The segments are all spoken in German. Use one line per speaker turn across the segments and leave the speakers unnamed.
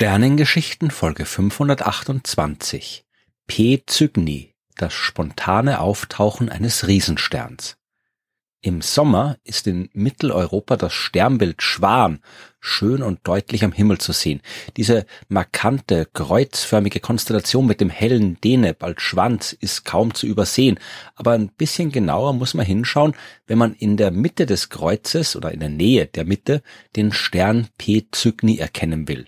Sternengeschichten Folge 528 P. Cygni, das spontane Auftauchen eines Riesensterns. Im Sommer ist in Mitteleuropa das Sternbild Schwan schön und deutlich am Himmel zu sehen. Diese markante, kreuzförmige Konstellation mit dem hellen Deneb als Schwanz ist kaum zu übersehen, aber ein bisschen genauer muss man hinschauen, wenn man in der Mitte des Kreuzes oder in der Nähe der Mitte den Stern P Cygni erkennen will.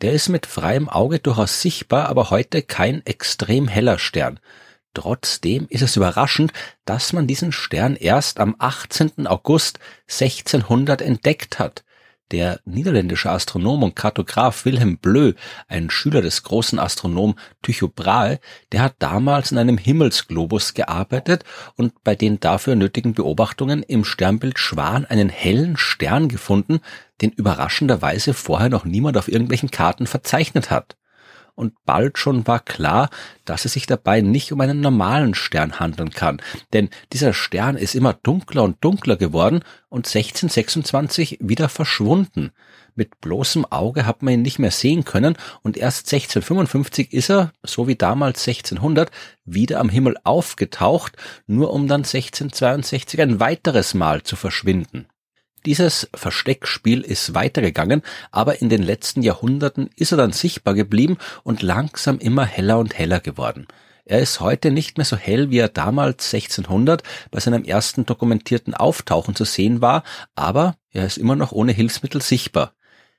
Der ist mit freiem Auge durchaus sichtbar, aber heute kein extrem heller Stern. Trotzdem ist es überraschend, dass man diesen Stern erst am 18. August 1600 entdeckt hat. Der niederländische Astronom und Kartograf Wilhelm Bleu, ein Schüler des großen Astronomen Tycho Brahe, der hat damals in einem Himmelsglobus gearbeitet und bei den dafür nötigen Beobachtungen im Sternbild Schwan einen hellen Stern gefunden, den überraschenderweise vorher noch niemand auf irgendwelchen Karten verzeichnet hat und bald schon war klar, dass es sich dabei nicht um einen normalen Stern handeln kann, denn dieser Stern ist immer dunkler und dunkler geworden und 1626 wieder verschwunden. Mit bloßem Auge hat man ihn nicht mehr sehen können und erst 1655 ist er, so wie damals 1600, wieder am Himmel aufgetaucht, nur um dann 1662 ein weiteres Mal zu verschwinden. Dieses Versteckspiel ist weitergegangen, aber in den letzten Jahrhunderten ist er dann sichtbar geblieben und langsam immer heller und heller geworden. Er ist heute nicht mehr so hell, wie er damals 1600 bei seinem ersten dokumentierten Auftauchen zu sehen war, aber er ist immer noch ohne Hilfsmittel sichtbar.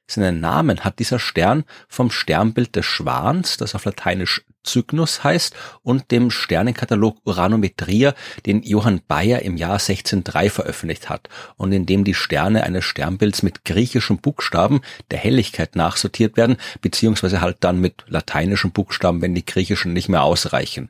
Seinen Namen hat dieser Stern vom Sternbild des Schwans, das auf Lateinisch Cygnus heißt, und dem Sternenkatalog Uranometria, den Johann Bayer im Jahr 1603 veröffentlicht hat und in dem die Sterne eines Sternbilds mit griechischen Buchstaben der Helligkeit nachsortiert werden, beziehungsweise halt dann mit lateinischen Buchstaben, wenn die griechischen nicht mehr ausreichen.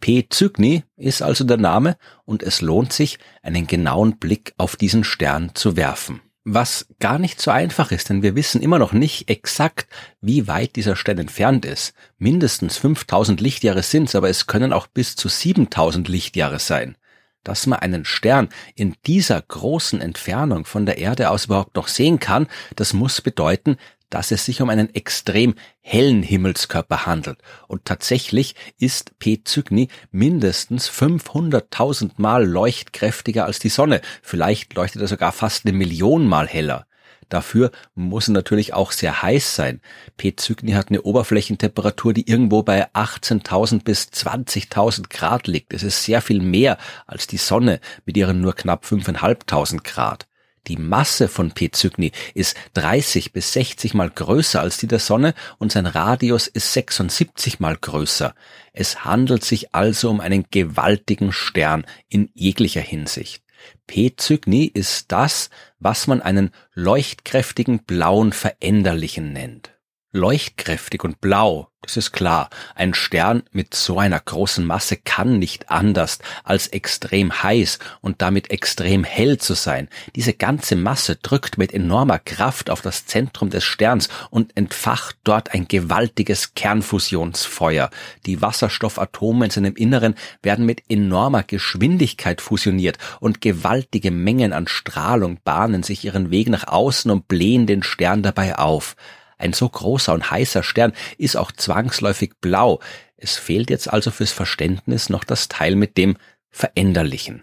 P. Cygni ist also der Name und es lohnt sich, einen genauen Blick auf diesen Stern zu werfen was gar nicht so einfach ist, denn wir wissen immer noch nicht exakt, wie weit dieser Stern entfernt ist. Mindestens 5000 Lichtjahre sind's, aber es können auch bis zu 7000 Lichtjahre sein. Dass man einen Stern in dieser großen Entfernung von der Erde aus überhaupt noch sehen kann, das muss bedeuten, dass es sich um einen extrem hellen Himmelskörper handelt. Und tatsächlich ist P. Cygni mindestens 500.000 Mal leuchtkräftiger als die Sonne. Vielleicht leuchtet er sogar fast eine Million Mal heller. Dafür muss er natürlich auch sehr heiß sein. P. Cygni hat eine Oberflächentemperatur, die irgendwo bei 18.000 bis 20.000 Grad liegt. Es ist sehr viel mehr als die Sonne mit ihren nur knapp 5.500 Grad. Die Masse von P. Cygni ist 30 bis 60 mal größer als die der Sonne und sein Radius ist 76 mal größer. Es handelt sich also um einen gewaltigen Stern in jeglicher Hinsicht. P. Cygni ist das, was man einen leuchtkräftigen blauen Veränderlichen nennt. Leuchtkräftig und blau, das ist klar. Ein Stern mit so einer großen Masse kann nicht anders, als extrem heiß und damit extrem hell zu sein. Diese ganze Masse drückt mit enormer Kraft auf das Zentrum des Sterns und entfacht dort ein gewaltiges Kernfusionsfeuer. Die Wasserstoffatome in seinem Inneren werden mit enormer Geschwindigkeit fusioniert und gewaltige Mengen an Strahlung bahnen sich ihren Weg nach außen und blähen den Stern dabei auf. Ein so großer und heißer Stern ist auch zwangsläufig blau. Es fehlt jetzt also fürs Verständnis noch das Teil mit dem Veränderlichen.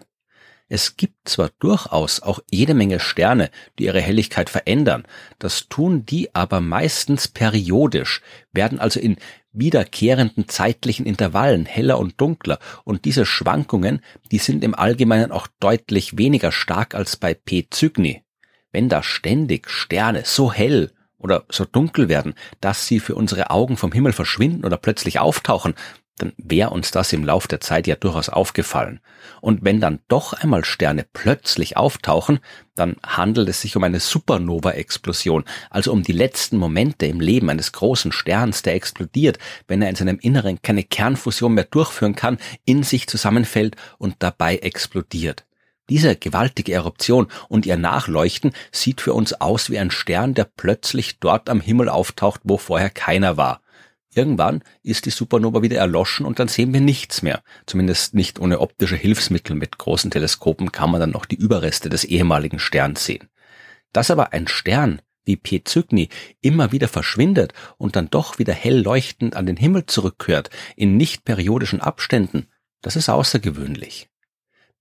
Es gibt zwar durchaus auch jede Menge Sterne, die ihre Helligkeit verändern, das tun die aber meistens periodisch, werden also in wiederkehrenden zeitlichen Intervallen heller und dunkler und diese Schwankungen, die sind im Allgemeinen auch deutlich weniger stark als bei P. Cygni. Wenn da ständig Sterne so hell oder so dunkel werden, dass sie für unsere Augen vom Himmel verschwinden oder plötzlich auftauchen, dann wäre uns das im Lauf der Zeit ja durchaus aufgefallen. Und wenn dann doch einmal Sterne plötzlich auftauchen, dann handelt es sich um eine Supernova-Explosion, also um die letzten Momente im Leben eines großen Sterns, der explodiert, wenn er in seinem Inneren keine Kernfusion mehr durchführen kann, in sich zusammenfällt und dabei explodiert. Diese gewaltige Eruption und ihr Nachleuchten sieht für uns aus wie ein Stern, der plötzlich dort am Himmel auftaucht, wo vorher keiner war. Irgendwann ist die Supernova wieder erloschen und dann sehen wir nichts mehr. Zumindest nicht ohne optische Hilfsmittel. Mit großen Teleskopen kann man dann noch die Überreste des ehemaligen Sterns sehen. Dass aber ein Stern wie P. Cygni immer wieder verschwindet und dann doch wieder hell leuchtend an den Himmel zurückkehrt, in nicht periodischen Abständen, das ist außergewöhnlich.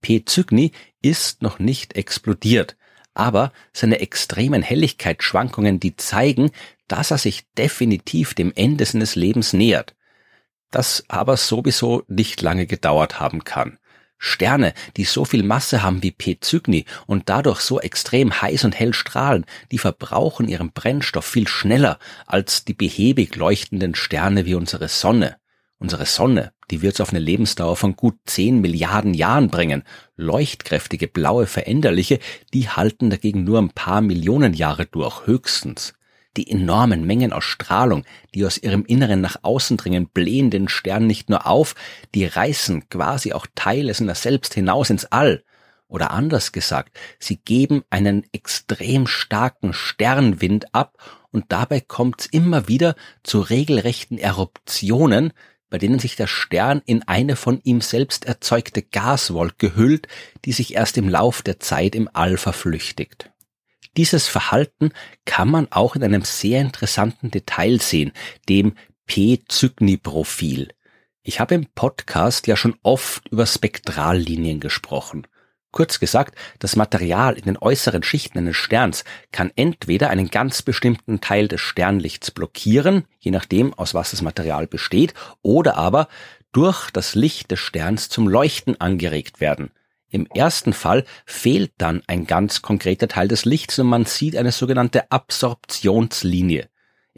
P. Cygni ist noch nicht explodiert, aber seine extremen Helligkeitsschwankungen, die zeigen, dass er sich definitiv dem Ende seines Lebens nähert. Das aber sowieso nicht lange gedauert haben kann. Sterne, die so viel Masse haben wie P. Cygni und dadurch so extrem heiß und hell strahlen, die verbrauchen ihren Brennstoff viel schneller als die behäbig leuchtenden Sterne wie unsere Sonne. Unsere Sonne, die wird es auf eine Lebensdauer von gut 10 Milliarden Jahren bringen. Leuchtkräftige blaue Veränderliche, die halten dagegen nur ein paar Millionen Jahre durch, höchstens die enormen Mengen aus Strahlung, die aus ihrem Inneren nach außen dringen, blähen den Stern nicht nur auf, die reißen quasi auch Teile seiner selbst hinaus ins All. Oder anders gesagt, sie geben einen extrem starken Sternwind ab und dabei kommt es immer wieder zu regelrechten Eruptionen, bei denen sich der Stern in eine von ihm selbst erzeugte Gaswolke hüllt, die sich erst im Lauf der Zeit im All verflüchtigt. Dieses Verhalten kann man auch in einem sehr interessanten Detail sehen, dem P-Cygni-Profil. Ich habe im Podcast ja schon oft über Spektrallinien gesprochen. Kurz gesagt, das Material in den äußeren Schichten eines Sterns kann entweder einen ganz bestimmten Teil des Sternlichts blockieren, je nachdem, aus was das Material besteht, oder aber durch das Licht des Sterns zum Leuchten angeregt werden. Im ersten Fall fehlt dann ein ganz konkreter Teil des Lichts und man sieht eine sogenannte Absorptionslinie.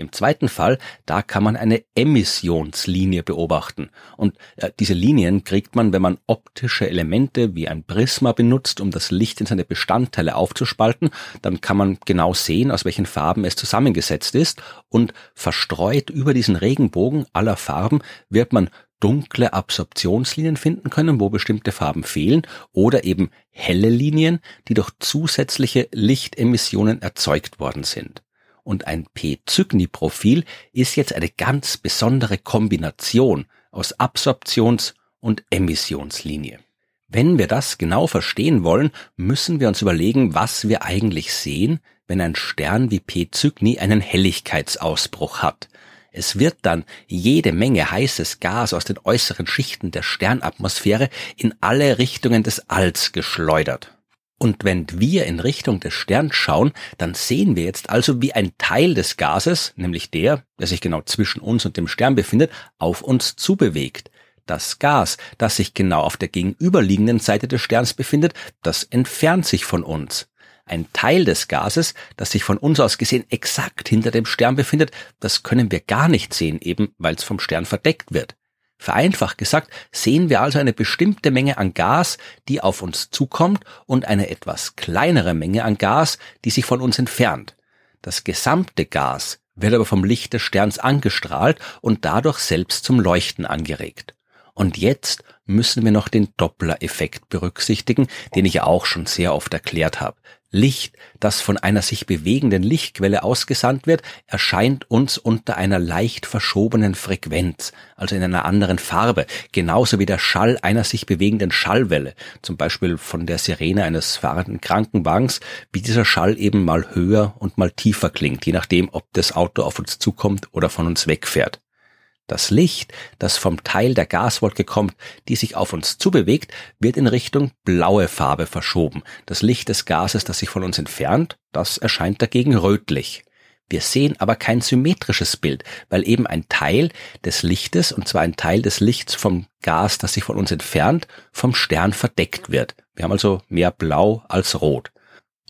Im zweiten Fall, da kann man eine Emissionslinie beobachten. Und äh, diese Linien kriegt man, wenn man optische Elemente wie ein Prisma benutzt, um das Licht in seine Bestandteile aufzuspalten. Dann kann man genau sehen, aus welchen Farben es zusammengesetzt ist. Und verstreut über diesen Regenbogen aller Farben wird man dunkle Absorptionslinien finden können, wo bestimmte Farben fehlen, oder eben helle Linien, die durch zusätzliche Lichtemissionen erzeugt worden sind. Und ein P-Cygni-Profil ist jetzt eine ganz besondere Kombination aus Absorptions- und Emissionslinie. Wenn wir das genau verstehen wollen, müssen wir uns überlegen, was wir eigentlich sehen, wenn ein Stern wie P Cygni einen Helligkeitsausbruch hat. Es wird dann jede Menge heißes Gas aus den äußeren Schichten der Sternatmosphäre in alle Richtungen des Alls geschleudert. Und wenn wir in Richtung des Sterns schauen, dann sehen wir jetzt also, wie ein Teil des Gases, nämlich der, der sich genau zwischen uns und dem Stern befindet, auf uns zubewegt. Das Gas, das sich genau auf der gegenüberliegenden Seite des Sterns befindet, das entfernt sich von uns. Ein Teil des Gases, das sich von uns aus gesehen exakt hinter dem Stern befindet, das können wir gar nicht sehen, eben weil es vom Stern verdeckt wird. Vereinfacht gesagt, sehen wir also eine bestimmte Menge an Gas, die auf uns zukommt und eine etwas kleinere Menge an Gas, die sich von uns entfernt. Das gesamte Gas wird aber vom Licht des Sterns angestrahlt und dadurch selbst zum Leuchten angeregt. Und jetzt müssen wir noch den Doppler-Effekt berücksichtigen, den ich ja auch schon sehr oft erklärt habe. Licht, das von einer sich bewegenden Lichtquelle ausgesandt wird, erscheint uns unter einer leicht verschobenen Frequenz, also in einer anderen Farbe, genauso wie der Schall einer sich bewegenden Schallwelle, zum Beispiel von der Sirene eines fahrenden Krankenwagens, wie dieser Schall eben mal höher und mal tiefer klingt, je nachdem, ob das Auto auf uns zukommt oder von uns wegfährt. Das Licht, das vom Teil der Gaswolke kommt, die sich auf uns zubewegt, wird in Richtung blaue Farbe verschoben. Das Licht des Gases, das sich von uns entfernt, das erscheint dagegen rötlich. Wir sehen aber kein symmetrisches Bild, weil eben ein Teil des Lichtes, und zwar ein Teil des Lichts vom Gas, das sich von uns entfernt, vom Stern verdeckt wird. Wir haben also mehr Blau als Rot.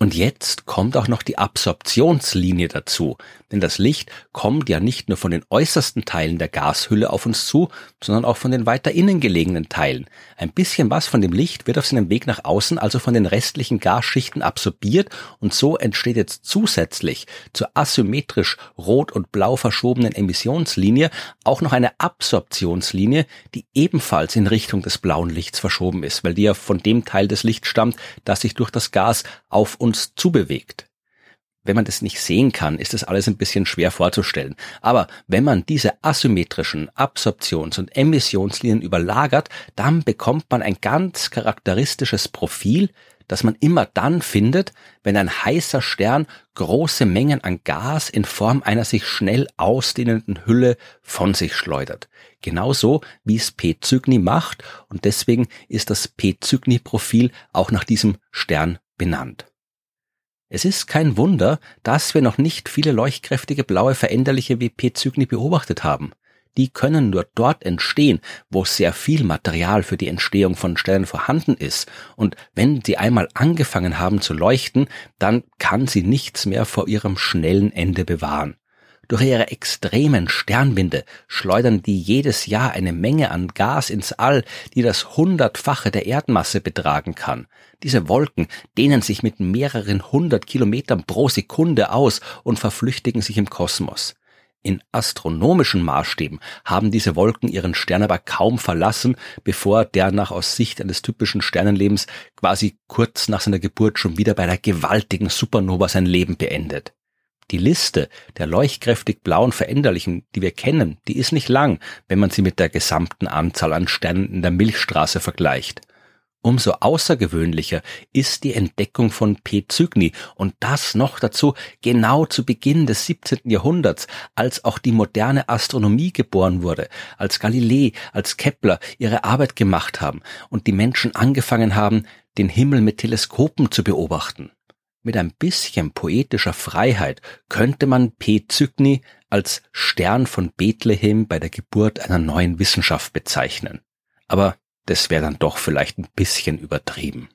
Und jetzt kommt auch noch die Absorptionslinie dazu, denn das Licht kommt ja nicht nur von den äußersten Teilen der Gashülle auf uns zu, sondern auch von den weiter innen gelegenen Teilen. Ein bisschen was von dem Licht wird auf seinem Weg nach außen also von den restlichen Gasschichten absorbiert und so entsteht jetzt zusätzlich zur asymmetrisch rot und blau verschobenen Emissionslinie auch noch eine Absorptionslinie, die ebenfalls in Richtung des blauen Lichts verschoben ist, weil die ja von dem Teil des Lichts stammt, das sich durch das Gas auf uns uns zubewegt. Wenn man das nicht sehen kann, ist das alles ein bisschen schwer vorzustellen. Aber wenn man diese asymmetrischen Absorptions- und Emissionslinien überlagert, dann bekommt man ein ganz charakteristisches Profil, das man immer dann findet, wenn ein heißer Stern große Mengen an Gas in Form einer sich schnell ausdehnenden Hülle von sich schleudert. Genauso wie es P. Cygni macht und deswegen ist das P. Cygni-Profil auch nach diesem Stern benannt. Es ist kein Wunder, dass wir noch nicht viele leuchtkräftige blaue Veränderliche. Cygni beobachtet haben die können nur dort entstehen, wo sehr viel Material für die Entstehung von Sternen vorhanden ist. Und wenn sie einmal angefangen haben zu leuchten, dann kann sie nichts mehr vor ihrem schnellen Ende bewahren. Durch ihre extremen Sternwinde schleudern die jedes Jahr eine Menge an Gas ins All, die das Hundertfache der Erdmasse betragen kann. Diese Wolken dehnen sich mit mehreren hundert Kilometern pro Sekunde aus und verflüchtigen sich im Kosmos. In astronomischen Maßstäben haben diese Wolken ihren Stern aber kaum verlassen, bevor der nach aus Sicht eines typischen Sternenlebens quasi kurz nach seiner Geburt schon wieder bei einer gewaltigen Supernova sein Leben beendet. Die Liste der leuchtkräftig blauen Veränderlichen, die wir kennen, die ist nicht lang, wenn man sie mit der gesamten Anzahl an Sternen in der Milchstraße vergleicht. Umso außergewöhnlicher ist die Entdeckung von P. Cygni und das noch dazu genau zu Beginn des 17. Jahrhunderts, als auch die moderne Astronomie geboren wurde, als Galilei, als Kepler ihre Arbeit gemacht haben und die Menschen angefangen haben, den Himmel mit Teleskopen zu beobachten. Mit ein bisschen poetischer Freiheit könnte man P. Cygni als Stern von Bethlehem bei der Geburt einer neuen Wissenschaft bezeichnen. Aber das wäre dann doch vielleicht ein bisschen übertrieben.